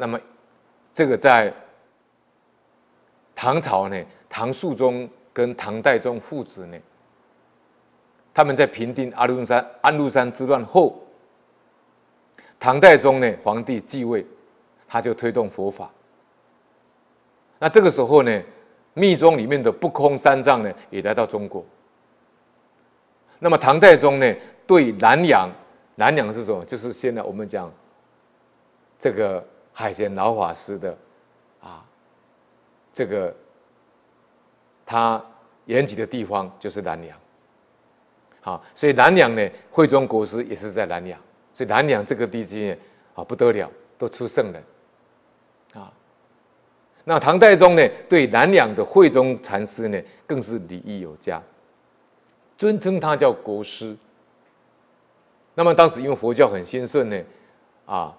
那么这个在唐朝呢，唐肃宗跟唐代宗父子呢，他们在平定安禄山安禄山之乱后，唐代宗呢皇帝继位，他就推动佛法。那这个时候呢，密宗里面的不空三藏呢也来到中国。那么唐代宗呢对南洋，南洋是什么？就是现在我们讲这个海贤老法师的啊，这个他延吉的地方就是南梁。好，所以南梁呢，慧忠国师也是在南梁，所以南梁这个地区啊不得了，都出圣人啊。那唐太宗呢，对南梁的慧忠禅师呢，更是礼义有加，尊称他叫国师。那么当时因为佛教很兴盛呢，啊，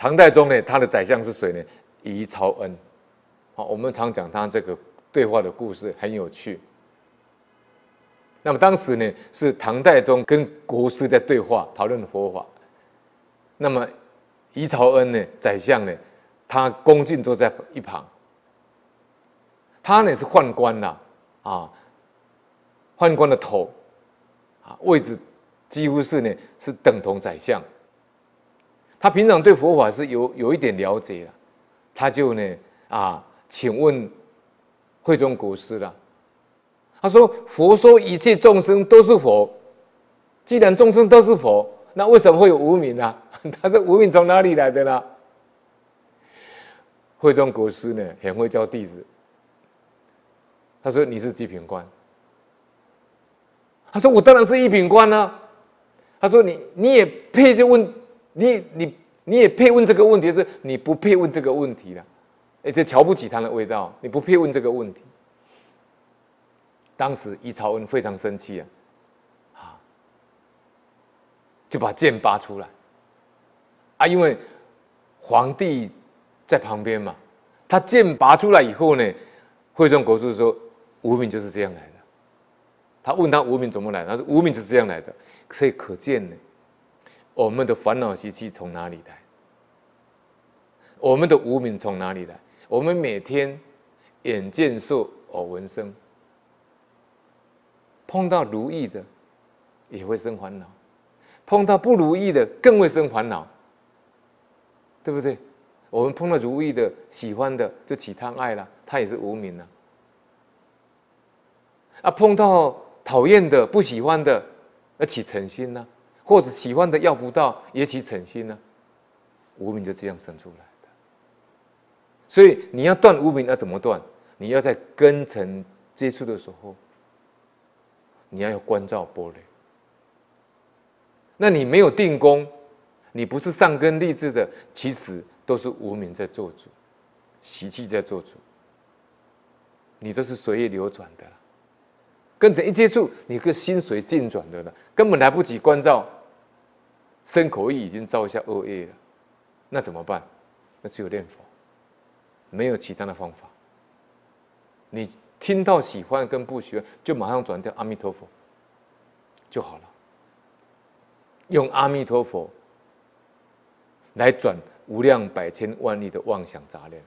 唐太宗呢，他的宰相是谁呢？遗朝恩。好，我们常讲他这个对话的故事很有趣。那么当时呢，是唐太宗跟国师在对话，讨论佛法。那么遗朝恩呢，宰相呢，他恭敬坐在一旁。他呢是宦官呐，啊，宦官的头，啊，位置几乎是呢是等同宰相。他平常对佛法是有有一点了解的，他就呢啊，请问慧忠国师了。他说：“佛说一切众生都是佛，既然众生都是佛，那为什么会有无明呢？他说无明从哪里来的呢？”慧忠国师呢很会教弟子。他说：“你是几品官？”他说：“我当然是一品官啊。”他说：“你你也配就问你你你也配问这个问题？是你不配问这个问题了，而且瞧不起他的味道，你不配问这个问题。”当时伊朝恩非常生气啊，啊，就把剑拔出来，啊，因为皇帝在旁边嘛，他剑拔出来以后呢，惠宗国师说无名就是这样来的，他问他无名怎么来，他说无名就是这样来的，所以可见呢，我们的烦恼习气从哪里来？我们的无明从哪里来？我们每天眼见受耳闻声。碰到如意的，也会生烦恼；碰到不如意的，更会生烦恼，对不对？我们碰到如意的、喜欢的，就起贪爱了，他也是无明了。啊，碰到讨厌的、不喜欢的，而起嗔心呢？或者喜欢的要不到，也起嗔心呢？无明就这样生出来的。所以你要断无明，要怎么断？你要在根尘接触的时候。你要有关照波雷，那你没有定功，你不是上根立志的，其实都是无明在做主，习气在做主，你都是随意流转的，跟着一接触，你个心随境转的了，根本来不及关照，身口意已经造下恶业了，那怎么办？那只有念佛，没有其他的方法，你。听到喜欢跟不喜欢，就马上转掉阿弥陀佛就好了。用阿弥陀佛来转无量百千万亿的妄想杂念，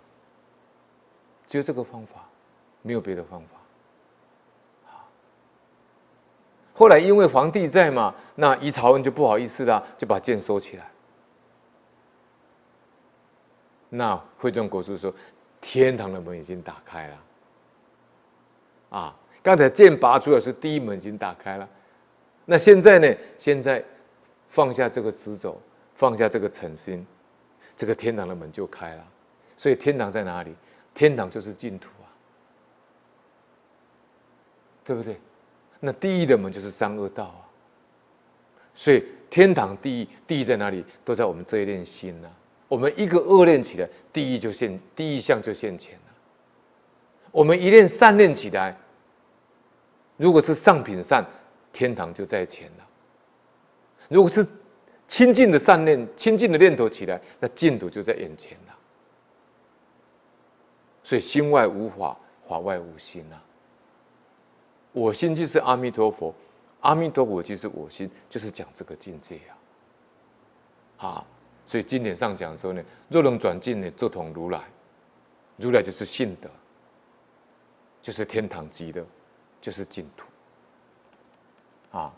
只有这个方法，没有别的方法。后来因为皇帝在嘛，那遗朝恩就不好意思了，就把剑收起来。那慧忠国师说：“天堂的门已经打开了。”啊，刚才剑拔出来是第一门已经打开了，那现在呢？现在放下这个执着，放下这个诚心，这个天堂的门就开了。所以天堂在哪里？天堂就是净土啊，对不对？那第一的门就是三恶道啊。所以天堂第一，第一在哪里？都在我们这一念心呐、我们一个恶念起来，第一就现，第一项就现前了。我们一念善念起来。如果是上品善，天堂就在前了；如果是清净的善念、清净的念头起来，那净土就在眼前了。所以心外无法，法外无心呐。我心即是阿弥陀佛，阿弥陀佛即是我心，就是讲这个境界呀。啊，所以经典上讲说呢，若能转进呢，则同如来。如来就是信德，就是天堂级的，就是净土。啊。